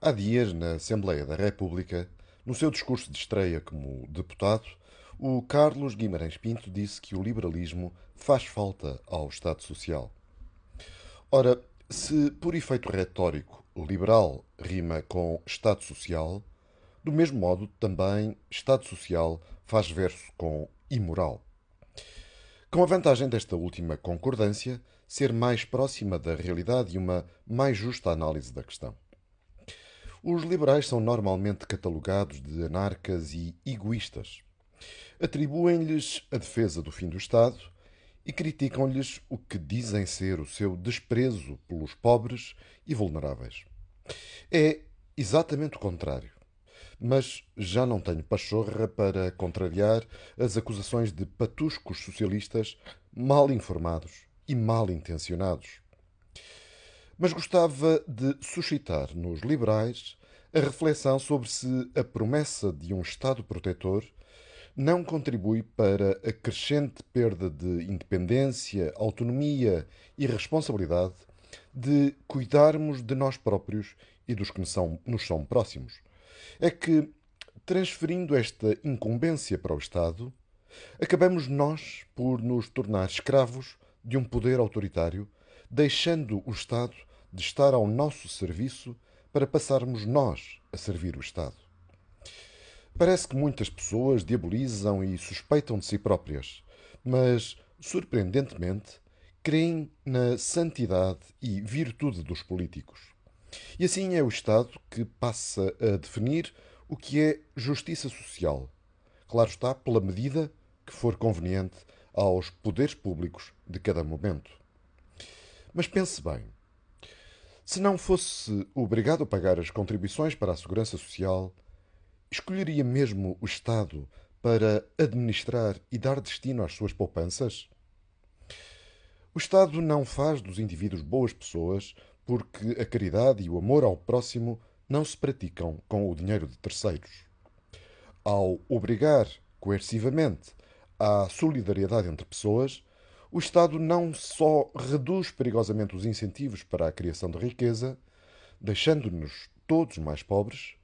Há dias, na Assembleia da República, no seu discurso de estreia como deputado, o Carlos Guimarães Pinto disse que o liberalismo faz falta ao Estado Social. Ora, se por efeito retórico liberal rima com Estado Social, do mesmo modo também Estado Social faz verso com imoral. Com a vantagem desta última concordância ser mais próxima da realidade e uma mais justa análise da questão. Os liberais são normalmente catalogados de anarcas e egoístas. Atribuem-lhes a defesa do fim do Estado e criticam-lhes o que dizem ser o seu desprezo pelos pobres e vulneráveis. É exatamente o contrário. Mas já não tenho pachorra para contrariar as acusações de patuscos socialistas mal informados e mal intencionados mas gostava de suscitar nos liberais a reflexão sobre se a promessa de um Estado protetor não contribui para a crescente perda de independência, autonomia e responsabilidade de cuidarmos de nós próprios e dos que nos são, nos são próximos. É que, transferindo esta incumbência para o Estado, acabamos nós por nos tornar escravos de um poder autoritário, deixando o Estado de estar ao nosso serviço para passarmos nós a servir o Estado. Parece que muitas pessoas diabolizam e suspeitam de si próprias, mas, surpreendentemente, creem na santidade e virtude dos políticos. E assim é o Estado que passa a definir o que é justiça social. Claro está, pela medida que for conveniente aos poderes públicos de cada momento. Mas pense bem: se não fosse obrigado a pagar as contribuições para a Segurança Social, escolheria mesmo o Estado para administrar e dar destino às suas poupanças? O Estado não faz dos indivíduos boas pessoas porque a caridade e o amor ao próximo não se praticam com o dinheiro de terceiros. Ao obrigar coercivamente à solidariedade entre pessoas, o Estado não só reduz perigosamente os incentivos para a criação de riqueza, deixando-nos todos mais pobres,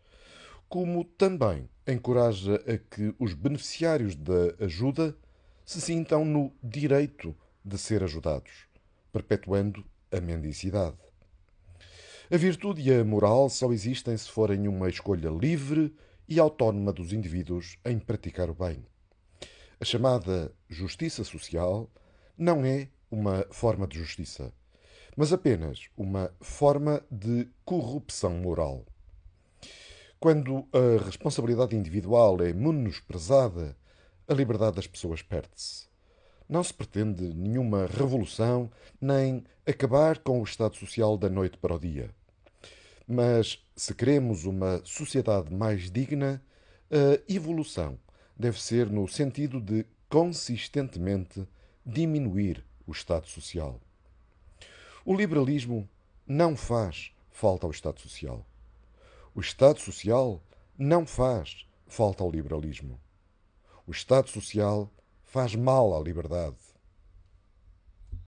como também encoraja a que os beneficiários da ajuda se sintam no direito de ser ajudados, perpetuando a mendicidade. A virtude e a moral só existem se forem uma escolha livre e autónoma dos indivíduos em praticar o bem. A chamada justiça social não é uma forma de justiça, mas apenas uma forma de corrupção moral. Quando a responsabilidade individual é menosprezada, a liberdade das pessoas perde-se. Não se pretende nenhuma revolução nem acabar com o Estado Social da noite para o dia. Mas, se queremos uma sociedade mais digna, a evolução deve ser no sentido de consistentemente diminuir o Estado Social. O liberalismo não faz falta ao Estado Social. O Estado Social não faz falta ao liberalismo. O Estado Social faz mal à liberdade.